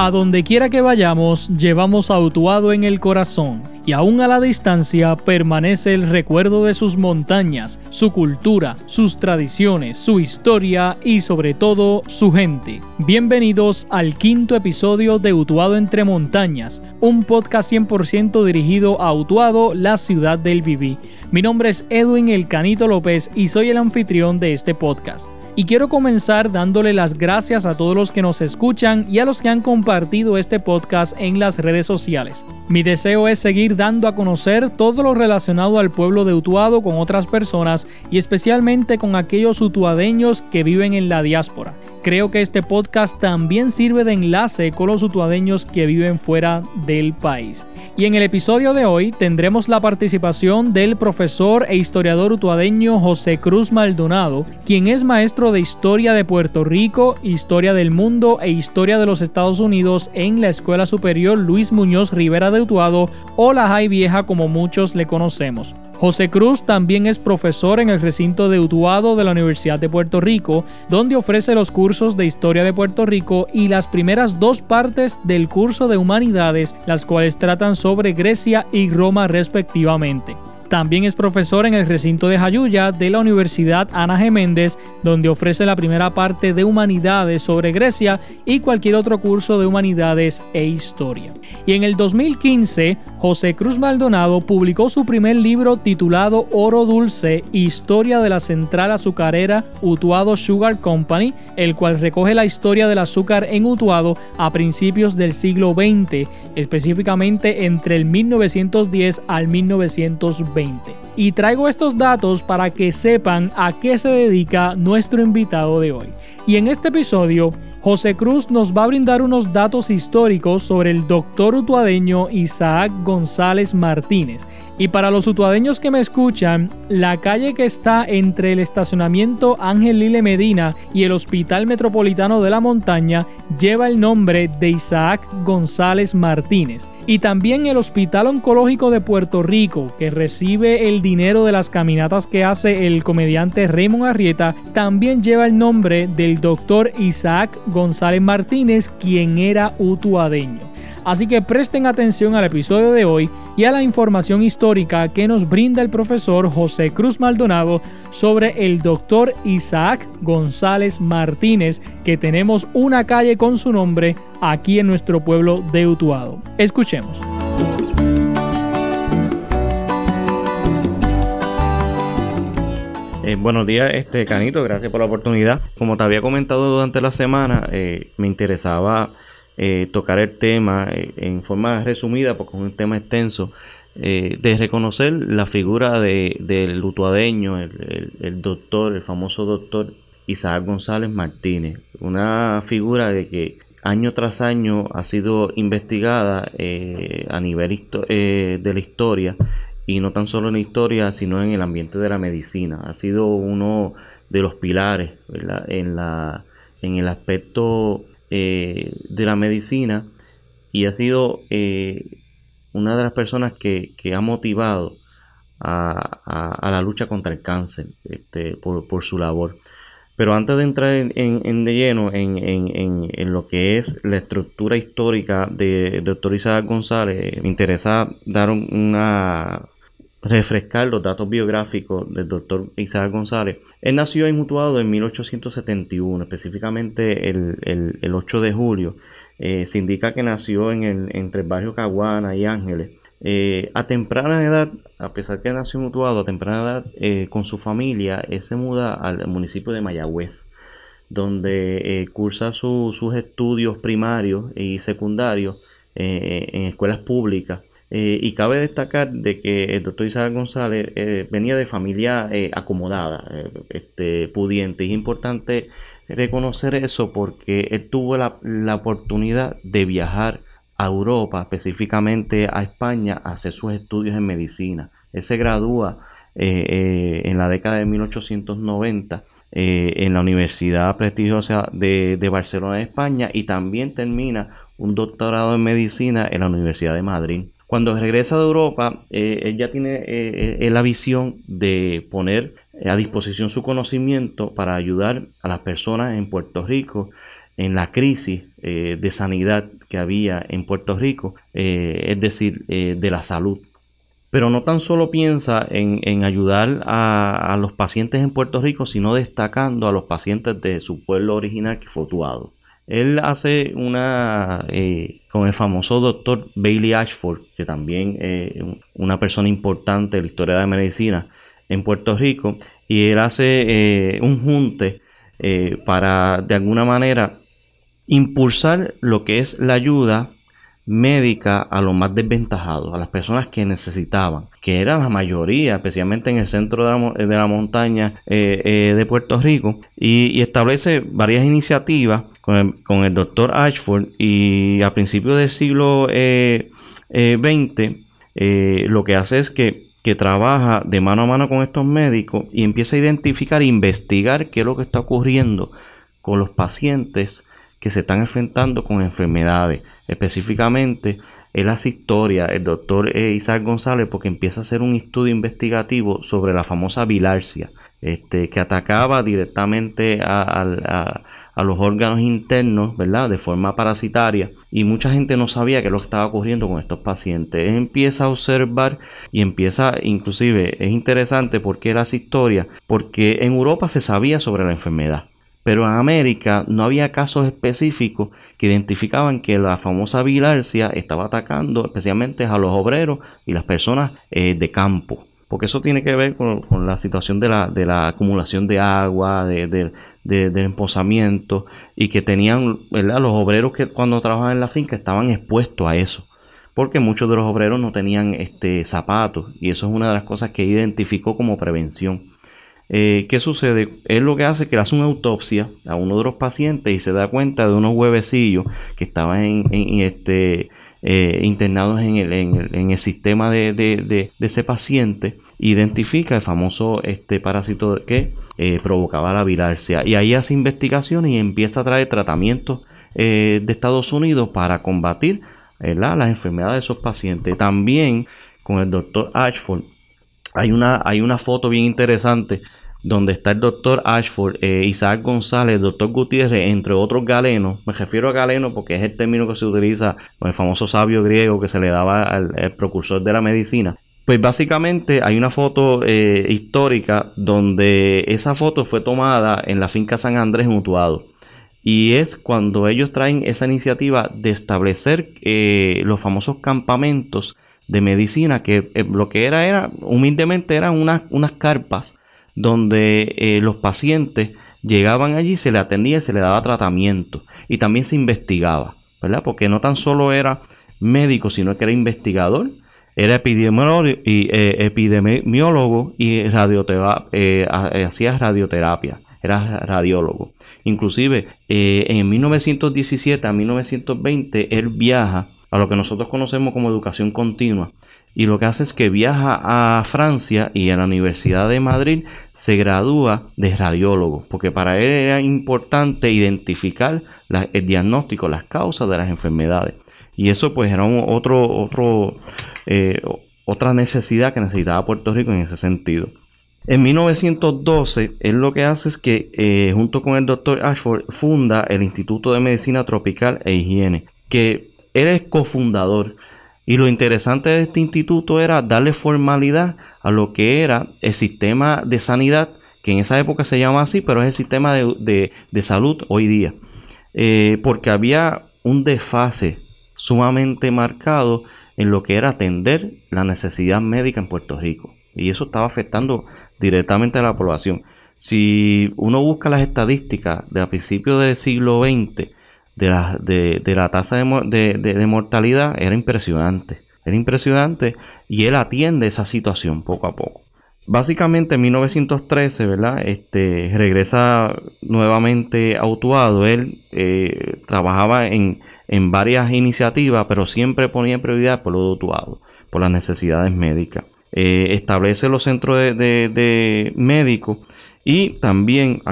A donde quiera que vayamos, llevamos a Utuado en el corazón, y aún a la distancia permanece el recuerdo de sus montañas, su cultura, sus tradiciones, su historia y sobre todo su gente. Bienvenidos al quinto episodio de Utuado entre montañas, un podcast 100% dirigido a Utuado, la ciudad del Viví. Mi nombre es Edwin El Canito López y soy el anfitrión de este podcast. Y quiero comenzar dándole las gracias a todos los que nos escuchan y a los que han compartido este podcast en las redes sociales. Mi deseo es seguir dando a conocer todo lo relacionado al pueblo de Utuado con otras personas y especialmente con aquellos utuadeños que viven en la diáspora. Creo que este podcast también sirve de enlace con los utuadeños que viven fuera del país. Y en el episodio de hoy tendremos la participación del profesor e historiador utuadeño José Cruz Maldonado, quien es maestro de Historia de Puerto Rico, Historia del Mundo e Historia de los Estados Unidos en la Escuela Superior Luis Muñoz Rivera de Utuado o la Jai Vieja como muchos le conocemos. José Cruz también es profesor en el recinto de Utuado de la Universidad de Puerto Rico, donde ofrece los cursos de Historia de Puerto Rico y las primeras dos partes del curso de Humanidades, las cuales tratan sobre Grecia y Roma respectivamente. También es profesor en el recinto de Jayuya de la Universidad Ana G. Donde ofrece la primera parte de Humanidades sobre Grecia y cualquier otro curso de Humanidades e Historia. Y en el 2015, José Cruz Maldonado publicó su primer libro titulado Oro Dulce, Historia de la Central Azucarera Utuado Sugar Company, el cual recoge la historia del azúcar en Utuado a principios del siglo XX, específicamente entre el 1910 al 1920. Y traigo estos datos para que sepan a qué se dedica nuestro invitado de hoy. Y en este episodio, José Cruz nos va a brindar unos datos históricos sobre el doctor utuadeño Isaac González Martínez, y para los utuadeños que me escuchan, la calle que está entre el estacionamiento Ángel Lile Medina y el Hospital Metropolitano de la Montaña lleva el nombre de Isaac González Martínez. Y también el Hospital Oncológico de Puerto Rico, que recibe el dinero de las caminatas que hace el comediante Raymond Arrieta, también lleva el nombre del doctor Isaac González Martínez, quien era utuadeño. Así que presten atención al episodio de hoy y a la información histórica que nos brinda el profesor José Cruz Maldonado sobre el doctor Isaac González Martínez, que tenemos una calle con su nombre aquí en nuestro pueblo de Utuado. Escuchemos. Eh, buenos días, este Canito, gracias por la oportunidad. Como te había comentado durante la semana, eh, me interesaba eh, tocar el tema eh, en forma resumida, porque es un tema extenso, eh, de reconocer la figura de, del lutuadeño, el, doctor, el famoso doctor Isaac González Martínez, una figura de que año tras año ha sido investigada a nivel de la historia y no tan solo en la historia, sino en el ambiente de la medicina. Ha sido uno de los pilares en, la, en el aspecto eh, de la medicina y ha sido eh, una de las personas que, ha motivado a, la lucha contra el cáncer este, por, su labor. Pero antes de entrar en, de lleno en, lo que es la estructura histórica de doctor Isaac González, me interesa dar una refrescar los datos biográficos del doctor Isaac González. Él nació en Mutuado en 1871, específicamente el, 8 de julio. Eh, se indica que nació en el, entre el barrio Caguana y Ángeles. Eh, a temprana edad, a pesar que nació Mutuado, a temprana edad, eh, con su familia, él se muda al municipio de Mayagüez, donde cursa sus estudios primarios y secundarios en escuelas públicas eh, y cabe destacar de que el doctor Isaac González eh, venía de familia eh, acomodada, este, pudiente. Es importante reconocer eso porque él tuvo la, oportunidad de viajar a Europa, específicamente a España, a hacer sus estudios en medicina. Él se gradúa en la década de 1890 en la Universidad Prestigiosa de, de Barcelona, España, y también termina un doctorado en medicina en la Universidad de Madrid. Cuando regresa de Europa, eh, él ya tiene eh, eh, la visión de poner a disposición su conocimiento para ayudar a las personas en Puerto Rico en la crisis de sanidad que había en Puerto Rico, es decir, de la salud. Pero no tan solo piensa en, ayudar a, los pacientes en Puerto Rico, sino destacando a los pacientes de su pueblo original que fue tuado. Él hace una con el famoso doctor Bailey Ashford, que también es una persona importante en la historia de la medicina en Puerto Rico, y él hace eh, un junte eh, para de alguna manera impulsar lo que es la ayuda médica a los más desventajados, a las personas que necesitaban, que era la mayoría, especialmente en el centro de la, montaña eh, de Puerto Rico, y, establece varias iniciativas con el, doctor Ashford y a principios del siglo XX lo que hace es que que trabaja de mano a mano con estos médicos y empieza a identificar e investigar qué es lo que está ocurriendo con los pacientes que se están enfrentando con enfermedades. Específicamente, él hace historia, el doctor Isaac González, porque empieza a hacer un estudio investigativo sobre la famosa bilarcia, este, que atacaba directamente a, los órganos internos, ¿verdad? De forma parasitaria. Y mucha gente no sabía qué lo estaba ocurriendo con estos pacientes. empieza a observar y empieza, inclusive, es interesante porque las historias, porque en Europa se sabía sobre la enfermedad. Pero en América no había casos específicos que identificaban que la famosa bilarcia estaba atacando especialmente a los obreros y las personas eh, de campo porque eso tiene que ver con, la situación de la, acumulación de agua, de, de, del emposamiento, y que tenían, ¿verdad? Los obreros que cuando trabajaban en la finca estaban expuestos a eso, porque muchos de los obreros no tenían este, zapatos, y eso es una de las cosas que identificó como prevención. Eh, ¿Qué sucede? Él lo que hace es que le hace una autopsia a uno de los pacientes y se da cuenta de unos huevecillos que estaban este, eh, internados en el, sistema de, ese paciente. Identifica el famoso este, parásito que eh, provocaba la bilarcia. Y ahí hace investigaciones y empieza a traer tratamientos de Estados Unidos para combatir las enfermedades de esos pacientes. También con el doctor Ashford hay una, hay una foto bien interesante donde está el doctor Ashford, eh, Isaac González, el doctor Gutiérrez, entre otros galenos. Me refiero a galeno porque es el término que se utiliza con el famoso sabio griego que se le daba al, precursor de la medicina. Pues básicamente hay una foto eh, histórica donde esa foto fue tomada en la finca San Andrés en Utuado. Y es cuando ellos traen esa iniciativa de establecer eh, los famosos campamentos de medicina, que eh, lo que era era, humildemente, eran unas, unas carpas donde eh, los pacientes llegaban allí, se le atendía y se le daba tratamiento. Y también se investigaba, ¿verdad? Porque no tan solo era médico, sino que era investigador, era epidemiólogo y, eh, y hacía radioterapia, era radiólogo. Inclusive en 1917 a 1920 él viaja a lo que nosotros conocemos como educación continua. Y lo que hace es que viaja a Francia y en la Universidad de Madrid se gradúa de radiólogo, porque para él era importante identificar el diagnóstico, las causas de las enfermedades. Y eso pues era otro, otro, eh, otra necesidad que necesitaba Puerto Rico en ese sentido. En 1912, él lo que hace es que, eh, junto con el doctor Ashford, funda el Instituto de Medicina Tropical e Higiene, que eres cofundador. Y lo interesante de este instituto era darle formalidad a lo que era el sistema de sanidad, que en esa época se llama así, pero es el sistema de, salud hoy día. Eh, porque había un desfase sumamente marcado en lo que era atender la necesidad médica en Puerto Rico. Y eso estaba afectando directamente a la población. Si uno busca las estadísticas de a principios del siglo XX, de la, de, la tasa de, mortalidad era impresionante. Era impresionante y él atiende esa situación poco a poco. Básicamente en 1913, ¿verdad? Este, regresa nuevamente a Utuado. Él eh, trabajaba en, varias iniciativas, pero siempre ponía prioridad por lo de Utuado, por las necesidades médicas. Eh, establece los centros de, médicos y también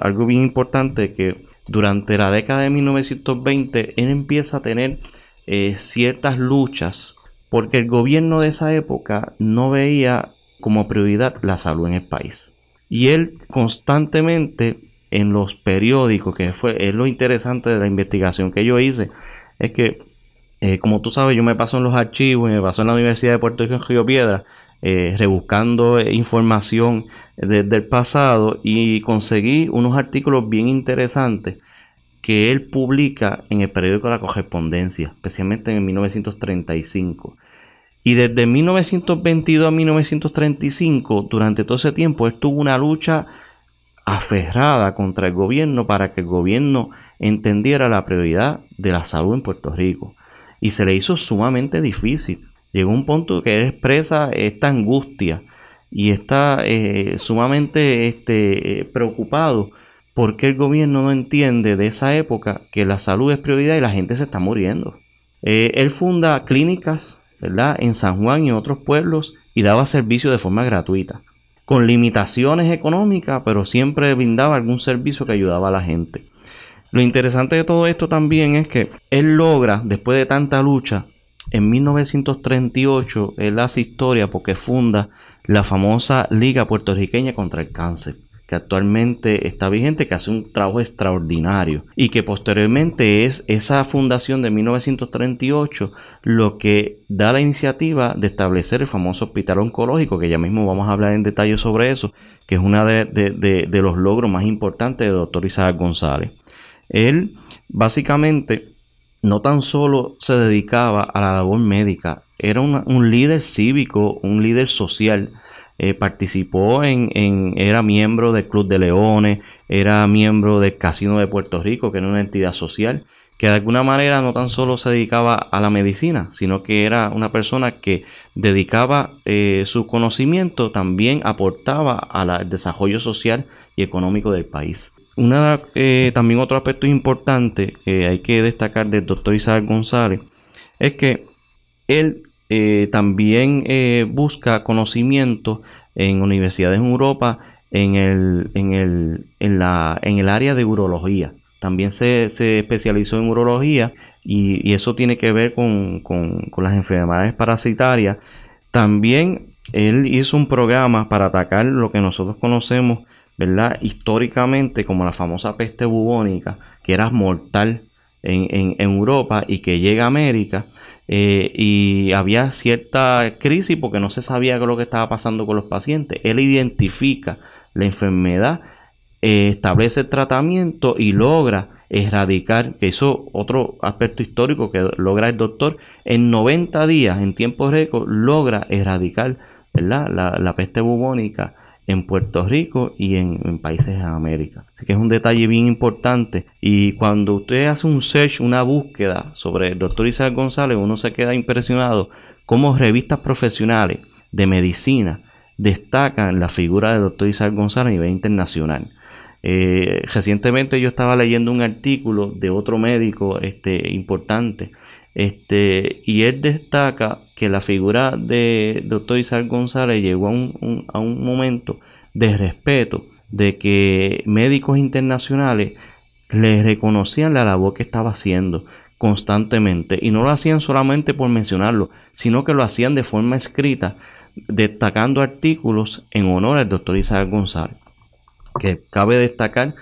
algo bien importante que durante la década de 1920 él empieza a tener eh, ciertas luchas porque el gobierno de esa época no veía como prioridad la salud en el país. Y él constantemente en los periódicos, que fue, es lo interesante de la investigación que yo hice, es que, eh, como tú sabes, yo me paso en los archivos y me paso en la Universidad de Puerto Rico en Río Piedra, eh, rebuscando información desde el pasado y conseguí unos artículos bien interesantes que él publica en el periódico La Correspondencia, especialmente en 1935. Y desde 1922 a 1935, durante todo ese tiempo, él tuvo una lucha aferrada contra el gobierno para que el gobierno entendiera la prioridad de la salud en Puerto Rico. Y se le hizo sumamente difícil. Llegó un punto que él expresa esta angustia y está eh, sumamente este, preocupado porque el gobierno no entiende de esa época que la salud es prioridad y la gente se está muriendo. Eh, él funda clínicas ¿verdad? en San Juan y en otros pueblos y daba servicio de forma gratuita con limitaciones económicas, pero siempre brindaba algún servicio que ayudaba a la gente. Lo interesante de todo esto también es que él logra, después de tanta lucha, en 1938 él hace historia porque funda la famosa Liga Puertorriqueña contra el Cáncer que actualmente está vigente, que hace un trabajo extraordinario y que posteriormente es esa fundación de 1938 lo que da la iniciativa de establecer el famoso hospital oncológico, que ya mismo vamos a hablar en detalle sobre eso, que es uno de, los logros más importantes del doctor Isaac González. Él básicamente no tan solo se dedicaba a la labor médica, era un líder cívico, un líder social, eh, participó en, era miembro del Club de Leones, era miembro del Casino de Puerto Rico, que era una entidad social, que de alguna manera no tan solo se dedicaba a la medicina, sino que era una persona que dedicaba eh, su conocimiento, también aportaba al desarrollo social y económico del país. Una, eh, también otro aspecto importante que hay que destacar del doctor Isaac González es que él eh, también eh, busca conocimiento en universidades en Europa en el, en el, en la, en el área de urología. También se, especializó en urología y, eso tiene que ver con, las enfermedades parasitarias. También él hizo un programa para atacar lo que nosotros conocemos, ¿verdad? Históricamente como la famosa peste bubónica, que era mortal en, en Europa y que llega a América. Eh, y había cierta crisis porque no se sabía qué es lo que estaba pasando con los pacientes. Él identifica la enfermedad, eh, establece el tratamiento y logra erradicar, que eso otro aspecto histórico que logra el doctor, en 90 días, en tiempo récord, logra erradicar La, la peste bubónica en Puerto Rico y en, países de América. Así que es un detalle bien importante. Y cuando usted hace un search, una búsqueda sobre el doctor Isaac González, uno se queda impresionado cómo revistas profesionales de medicina destacan la figura del doctor Isaac González a nivel internacional. Eh, recientemente yo estaba leyendo un artículo de otro médico este, importante este, y él destaca que la figura de doctor Isaac González llegó a un, momento de respeto, de que médicos internacionales le reconocían la labor que estaba haciendo constantemente y no lo hacían solamente por mencionarlo, sino que lo hacían de forma escrita, destacando artículos en honor al doctor Isaac González. Que cabe destacar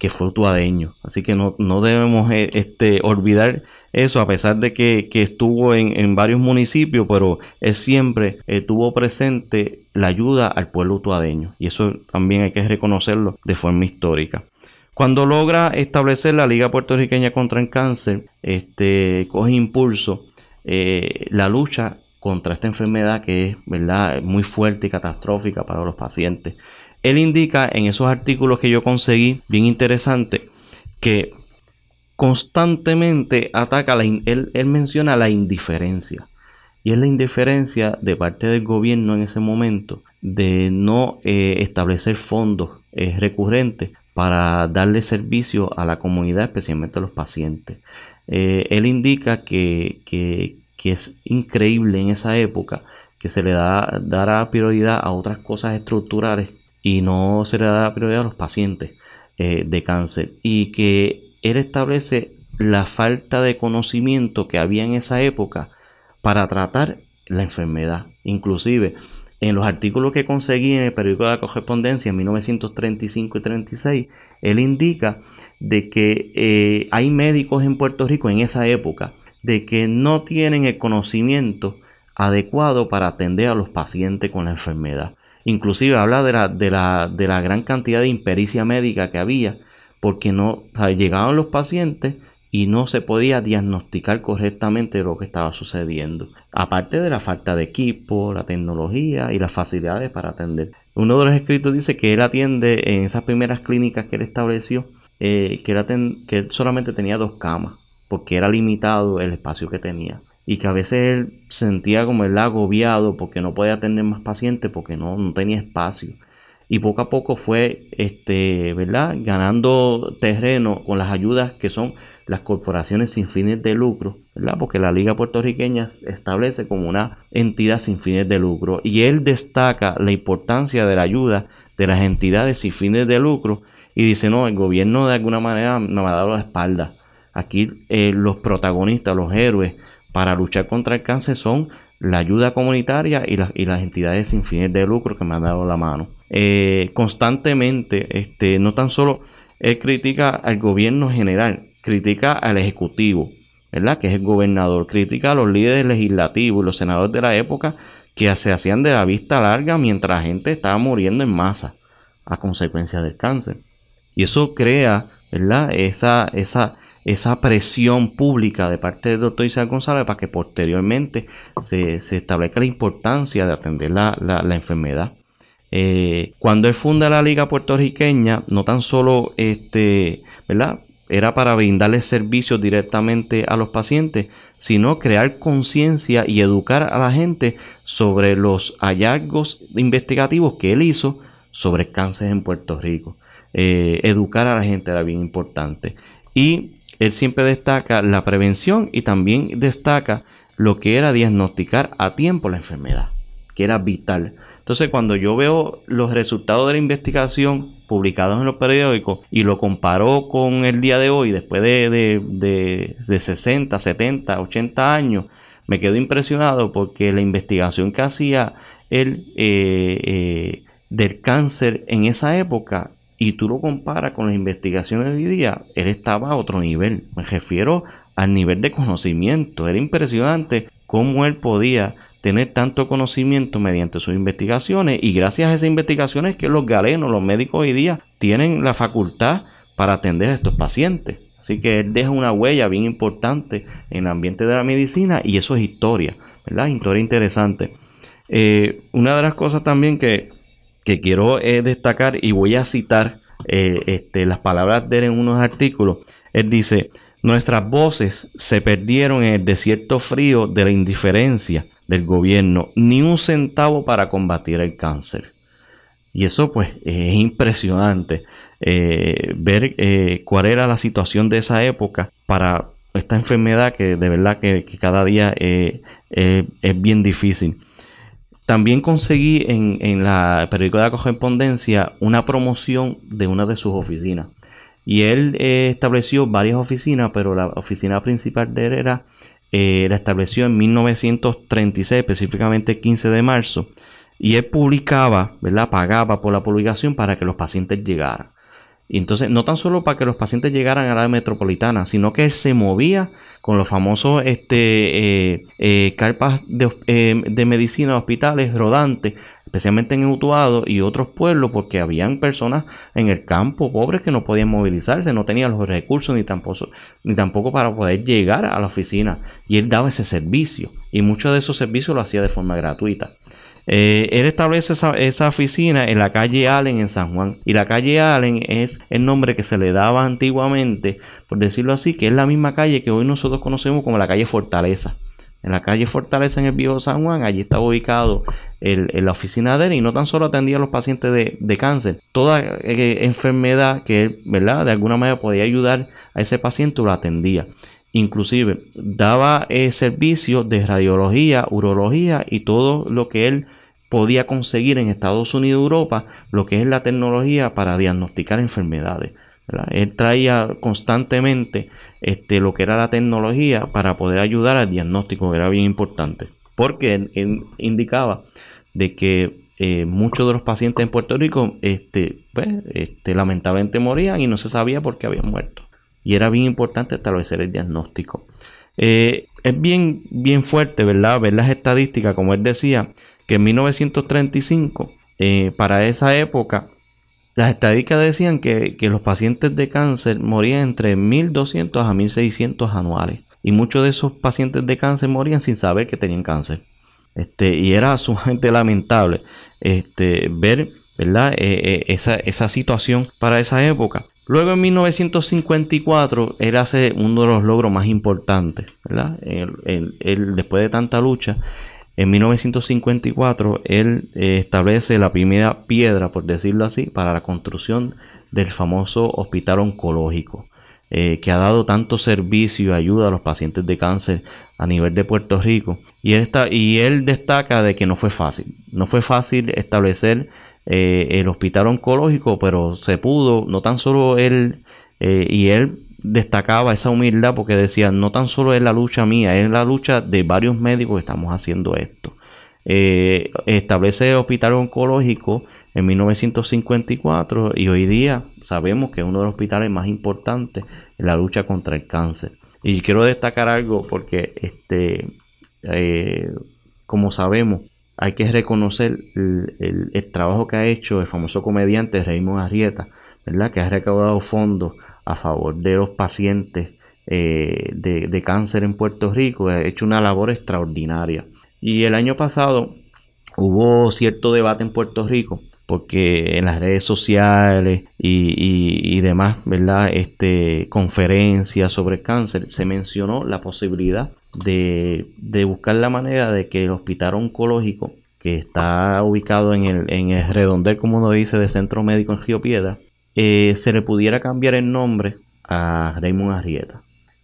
que fue utuadeño. Así que no, debemos eh, este, olvidar eso, a pesar de que, estuvo en, varios municipios, pero él siempre eh, tuvo presente la ayuda al pueblo utuadeño. Y eso también hay que reconocerlo de forma histórica. Cuando logra establecer la Liga Puertorriqueña contra el Cáncer, este, coge impulso eh, la lucha contra esta enfermedad que es ¿verdad? muy fuerte y catastrófica para los pacientes. Él indica en esos artículos que yo conseguí, bien interesante, que constantemente ataca, la él, menciona la indiferencia. Y es la indiferencia de parte del gobierno en ese momento de no eh, establecer fondos eh, recurrentes para darle servicio a la comunidad, especialmente a los pacientes. Eh, él indica que, que, es increíble en esa época que se le da, dará prioridad a otras cosas estructurales y no se le da prioridad a los pacientes eh, de cáncer y que él establece la falta de conocimiento que había en esa época para tratar la enfermedad. Inclusive En los artículos que conseguí en el periódico de la correspondencia en 1935 y 36, él indica de que eh, hay médicos en Puerto Rico en esa época de que no tienen el conocimiento adecuado para atender a los pacientes con la enfermedad. Inclusive habla de la, de la, de la gran cantidad de impericia médica que había, porque no llegaban los pacientes y no se podía diagnosticar correctamente lo que estaba sucediendo. Aparte de la falta de equipo, la tecnología y las facilidades para atender. Uno de los escritos dice que él atiende en esas primeras clínicas que él estableció, eh, que, que él solamente tenía dos camas, porque era limitado el espacio que tenía y que a veces él sentía como el agobiado porque no podía tener más pacientes porque no, no tenía espacio y poco a poco fue este, ¿verdad? ganando terreno con las ayudas que son las corporaciones sin fines de lucro, ¿verdad? porque la Liga Puertorriqueña establece como una entidad sin fines de lucro y él destaca la importancia de la ayuda de las entidades sin fines de lucro y dice, no, el gobierno de alguna manera me ha dado la espalda. Aquí eh, los protagonistas, los héroes para luchar contra el cáncer son la ayuda comunitaria y, las entidades sin fines de lucro que me han dado la mano. Eh, constantemente, este, no tan solo él critica al gobierno general, critica al ejecutivo, ¿verdad? Que es el gobernador, critica a los líderes legislativos y los senadores de la época que se hacían de la vista larga mientras la gente estaba muriendo en masa a consecuencia del cáncer. Y eso crea, ¿verdad? Esa, esa, esa presión pública de parte del doctor Isaac González para que posteriormente se, establezca la importancia de atender la, la enfermedad. Eh, cuando él funda la Liga Puertorriqueña, no tan solo este, ¿verdad? era para brindarle servicios directamente a los pacientes, sino crear conciencia y educar a la gente sobre los hallazgos investigativos que él hizo sobre cáncer en Puerto Rico. Eh, educar a la gente era bien importante. Y él siempre destaca la prevención y también destaca lo que era diagnosticar a tiempo la enfermedad que era vital. Entonces, cuando yo veo los resultados de la investigación publicados en los periódicos y lo comparo con el día de hoy, después de, de, de, 60, 70, 80 años, me quedo impresionado porque la investigación que hacía él eh, eh, del cáncer en esa época y tú lo comparas con las investigaciones de hoy día, él estaba a otro nivel. Me refiero al nivel de conocimiento. Era impresionante cómo él podía tener tanto conocimiento mediante sus investigaciones y gracias a esas investigaciones que los galenos, los médicos hoy día tienen la facultad para atender a estos pacientes. Así que él deja una huella bien importante en el ambiente de la medicina y eso es historia, ¿verdad? Historia interesante. Eh, una de las cosas también que, quiero eh, destacar y voy a citar eh, este, las palabras de él en unos artículos, él dice, Nuestras voces se perdieron en el desierto frío de la indiferencia del gobierno, ni un centavo para combatir el cáncer. Y eso pues es impresionante eh, ver cuál era la situación de esa época para esta enfermedad que de verdad que, cada día es bien difícil. También conseguí en, en la periódico de la correspondencia una promoción de una de sus oficinas. Y él eh, estableció varias oficinas, pero la oficina principal de él era, eh, la estableció en 1936, específicamente 15 de marzo. Y él publicaba, ¿verdad? Pagaba por la publicación para que los pacientes llegaran. Y entonces, no tan solo para que los pacientes llegaran a la metropolitana, sino que él se movía con los famosos este, eh, eh, carpas de, eh, de, medicina, hospitales rodantes, especialmente en Utuado y otros pueblos, porque habían personas en el campo pobres que no podían movilizarse, no tenían los recursos ni tampoco, ni tampoco para poder llegar a la oficina. Y él daba ese servicio, y muchos de esos servicios lo hacía de forma gratuita. Eh, él establece esa, oficina en la calle Allen en San Juan. Y la calle Allen es el nombre que se le daba antiguamente, por decirlo así, que es la misma calle que hoy nosotros conocemos como la calle Fortaleza. En la calle Fortaleza en el viejo San Juan, allí estaba ubicado la oficina de él y no tan solo atendía a los pacientes de, cáncer, toda eh, enfermedad que él. De alguna manera podía ayudar a ese paciente lo atendía. Inclusive daba eh, servicios de radiología, urología y todo lo que él podía conseguir en Estados Unidos y Europa, lo que es la tecnología para diagnosticar enfermedades. Él traía constantemente este, lo que era la tecnología para poder ayudar al diagnóstico, era bien importante. Porque él, indicaba de que eh, muchos de los pacientes en Puerto Rico este, pues, este, lamentablemente morían y no se sabía por qué habían muerto. Y era bien importante establecer el diagnóstico. Eh, es bien, bien fuerte, ¿verdad? Ver las estadísticas, como él decía, que en 1935, eh, para esa época, las estadísticas decían que, que, los pacientes de cáncer morían entre 1.200 a 1.600 anuales. Y muchos de esos pacientes de cáncer morían sin saber que tenían cáncer. Este, y era sumamente lamentable este, ver ¿verdad? Eh, eh, esa, situación para esa época. Luego en 1954 él hace uno de los logros más importantes, ¿verdad? después de tanta lucha, en 1954 él eh, establece la primera piedra, por decirlo así, para la construcción del famoso hospital oncológico. Eh, que ha dado tanto servicio y ayuda a los pacientes de cáncer a nivel de Puerto Rico. Y él, y él destaca de que no fue fácil. No fue fácil establecer eh, el hospital oncológico, pero se pudo, no tan solo él, y él destacaba esa humildad porque decía, no tan solo es la lucha mía, es la lucha de varios médicos que estamos haciendo esto. Eh, establece el hospital oncológico en 1954 y hoy día sabemos que es uno de los hospitales más importantes en la lucha contra el cáncer. Y quiero destacar algo porque, este, eh, como sabemos, hay que reconocer el, trabajo que ha hecho el famoso comediante Raymond Arrieta, ¿verdad? que ha recaudado fondos a favor de los pacientes eh, de, de, cáncer en Puerto Rico. Ha hecho una labor extraordinaria. Y el año pasado hubo cierto debate en Puerto Rico porque en las redes sociales y, demás, ¿verdad? Este, conferencias sobre cáncer, se mencionó la posibilidad de, buscar la manera de que el hospital oncológico, que está ubicado en el, en el redondel, como uno dice, de Centro Médico en Río Piedra, eh, se le pudiera cambiar el nombre a Raymond Arrieta.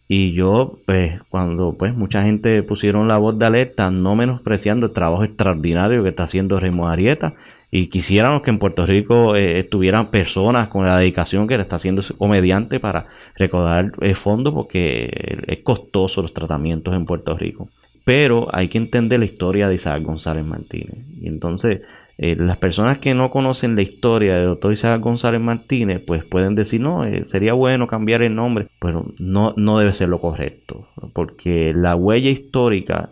Y yo, pues, cuando pues mucha gente pusieron la voz de alerta, no menospreciando el trabajo extraordinario que está haciendo Raymond Arieta, y quisiéramos que en Puerto Rico eh, estuvieran personas con la dedicación que le está haciendo ese comediante para recaudar el fondo, porque es costoso los tratamientos en Puerto Rico. Pero hay que entender la historia de Isaac González Martínez. Y entonces, eh, las personas que no conocen la historia del doctor Isaac González Martínez, pues pueden decir, no, eh, sería bueno cambiar el nombre, pero no, no debe ser lo correcto, porque la huella histórica,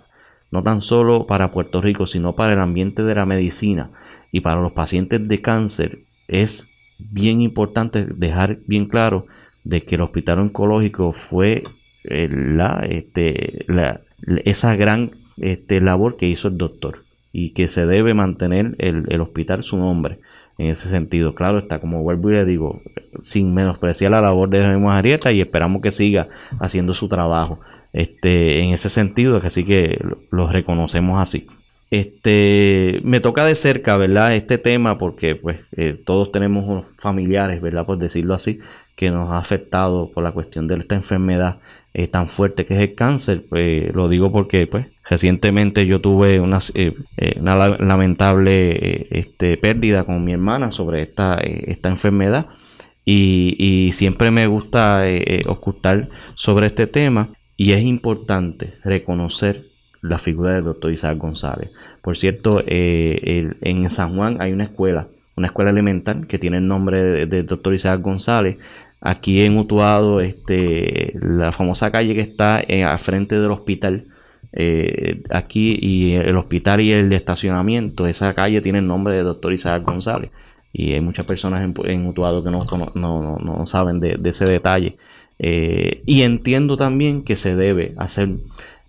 no tan solo para Puerto Rico, sino para el ambiente de la medicina y para los pacientes de cáncer, es bien importante dejar bien claro de que el hospital oncológico fue eh, la, este, la, esa gran este, labor que hizo el doctor y que se debe mantener el, hospital su nombre en ese sentido. Claro está, como vuelvo y le digo, sin menospreciar la labor de Jaime Arieta y esperamos que siga haciendo su trabajo este, en ese sentido, que así que lo reconocemos así. Este, me toca de cerca, ¿verdad? Este tema porque pues eh, todos tenemos familiares, ¿verdad? Por decirlo así, que nos ha afectado por la cuestión de esta enfermedad eh, tan fuerte que es el cáncer. Pues, lo digo porque pues recientemente yo tuve una, eh, lamentable este, pérdida con mi hermana sobre esta, esta enfermedad y, siempre me gusta ocultar sobre este tema y es importante reconocer la figura del doctor Isaac González. Por cierto, eh, en San Juan hay una escuela, una escuela elemental que tiene el nombre del doctor Isaac González. Aquí en Utuado, este, la famosa calle que está eh, al frente del hospital, eh, aquí y el hospital y el estacionamiento, esa calle tiene el nombre del doctor Isaac González. Y hay muchas personas en, Utuado que no, no, saben de, de, ese detalle. y entiendo también que se debe hacer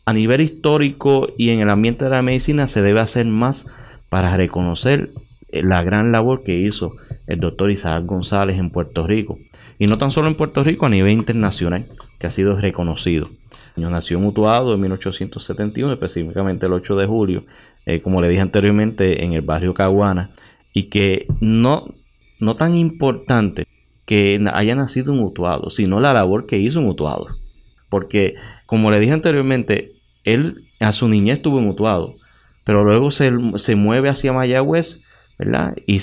a nivel histórico y en el ambiente de la medicina se debe hacer más para reconocer eh, la gran labor que hizo el doctor Isaac González en Puerto Rico. Y no tan solo en Puerto Rico, a nivel internacional, que ha sido reconocido. Nació mutuado en 1871, específicamente el 8 de julio, eh, como le dije anteriormente, en el barrio Caguana, y que no, no tan importante que haya nacido en Utuado, sino la labor que hizo en Utuado. Porque, como le dije anteriormente, él a su niñez estuvo mutuado, pero luego se, mueve hacia Mayagüez, ¿verdad? Y,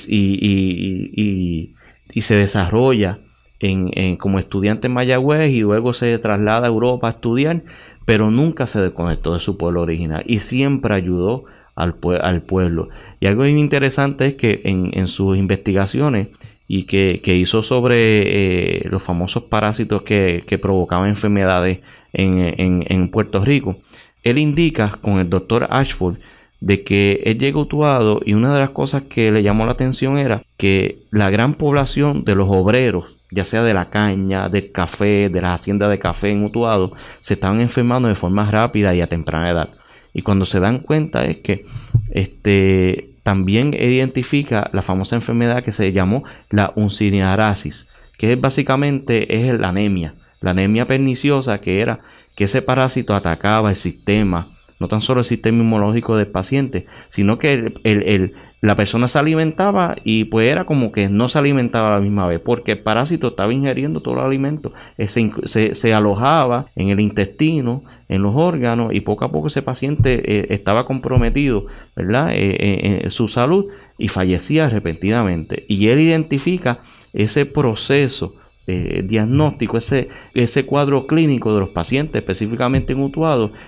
y, se desarrolla en, como estudiante en Mayagüez y luego se traslada a Europa a estudiar, pero nunca se desconectó de su pueblo original y siempre ayudó al, pueblo. Y algo interesante es que en, sus investigaciones y que, hizo sobre eh, los famosos parásitos que, provocaban enfermedades en, Puerto Rico, él indica con el doctor Ashford de que él llegó Utuado y una de las cosas que le llamó la atención era que la gran población de los obreros, ya sea de la caña, del café, de las haciendas de café en Utuado, se estaban enfermando de forma rápida y a temprana edad. Y cuando se dan cuenta es que este, también identifica la famosa enfermedad que se llamó la uncinarasis, que básicamente es la anemia, la anemia perniciosa que era que ese parásito atacaba el sistema, no tan solo el sistema inmunológico del paciente, sino que el, la persona se alimentaba y pues era como que no se alimentaba a la misma vez, porque el parásito estaba ingiriendo todo el alimento, eh, se, se, alojaba en el intestino, en los órganos, y poco a poco ese paciente eh, estaba comprometido, ¿verdad?, eh, en su salud y fallecía repentinamente. Y él identifica ese proceso diagnóstico, ese, ese cuadro clínico de los pacientes específicamente en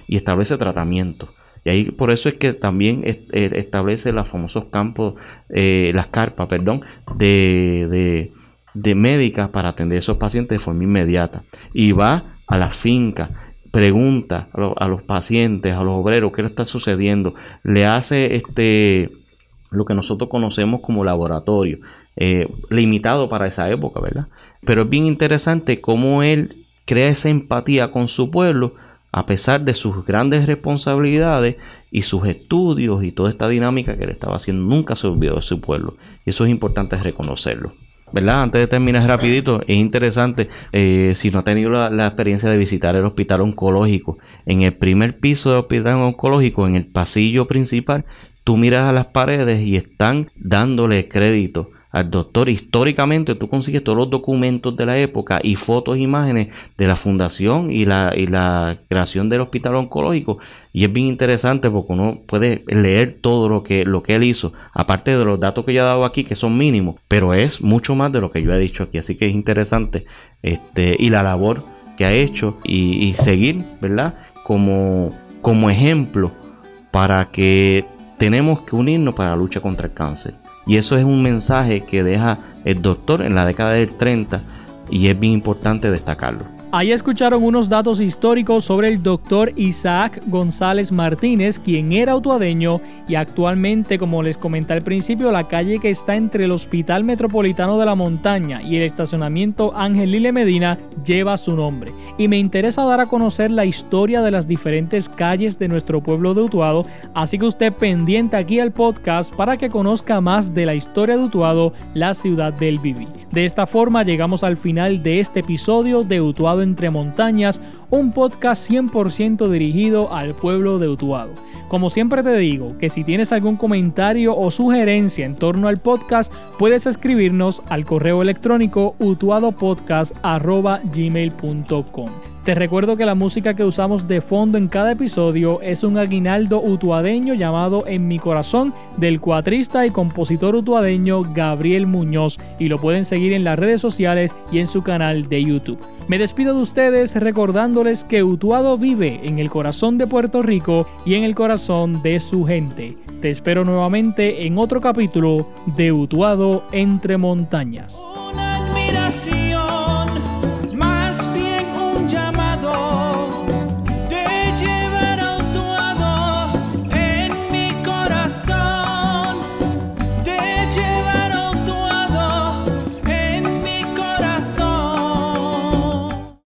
y establece tratamiento. Y ahí por eso es que también eh, establece los famosos campos, eh, las carpas, perdón, de, de, médicas para atender a esos pacientes de forma inmediata. Y va a la finca, pregunta a, los pacientes, a los obreros, qué le está sucediendo. Le hace este lo que nosotros conocemos como laboratorio, eh, limitado para esa época, ¿verdad? Pero es bien interesante cómo él crea esa empatía con su pueblo a pesar de sus grandes responsabilidades y sus estudios y toda esta dinámica que le estaba haciendo, nunca se olvidó de su pueblo. Y eso es importante reconocerlo. ¿verdad? Antes de terminar rapidito, es interesante, eh, si no ha tenido la, experiencia de visitar el hospital oncológico, en el primer piso del hospital oncológico, en el pasillo principal, tú miras a las paredes y están dándole crédito al doctor. Históricamente tú consigues todos los documentos de la época y fotos, imágenes de la fundación y la, y la creación del hospital oncológico. Y es bien interesante porque uno puede leer todo lo que, lo que él hizo, aparte de los datos que yo he dado aquí, que son mínimos, pero es mucho más de lo que yo he dicho aquí. Así que es interesante este, y la labor que ha hecho y, y seguir, ¿verdad? Como, como ejemplo para que tenemos que unirnos para la lucha contra el cáncer. Y eso es un mensaje que deja el doctor en la década del 30 y es bien importante destacarlo. Ahí escucharon unos datos históricos sobre el doctor Isaac González Martínez, quien era autuadeño y actualmente, como les comenté al principio, la calle que está entre el Hospital Metropolitano de la Montaña y el estacionamiento Ángel Lile Medina lleva su nombre. Y me interesa dar a conocer la historia de las diferentes calles de nuestro pueblo de Utuado, así que usted pendiente aquí al podcast para que conozca más de la historia de Utuado, la ciudad del Viví. De esta forma llegamos al final de este episodio de Utuado entre montañas, un podcast 100% dirigido al pueblo de Utuado. Como siempre te digo, que si tienes algún comentario o sugerencia en torno al podcast, puedes escribirnos al correo electrónico utuadopodcast.gmail.com. Te recuerdo que la música que usamos de fondo en cada episodio es un aguinaldo utuadeño llamado En mi corazón del cuatrista y compositor utuadeño Gabriel Muñoz y lo pueden seguir en las redes sociales y en su canal de YouTube. Me despido de ustedes recordándoles que Utuado vive en el corazón de Puerto Rico y en el corazón de su gente. Te espero nuevamente en otro capítulo de Utuado entre montañas.